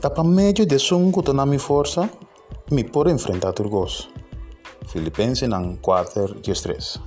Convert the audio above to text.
Dá para meio de sungo na minha força, me pode enfrentar turgos. Filipenses 4 13.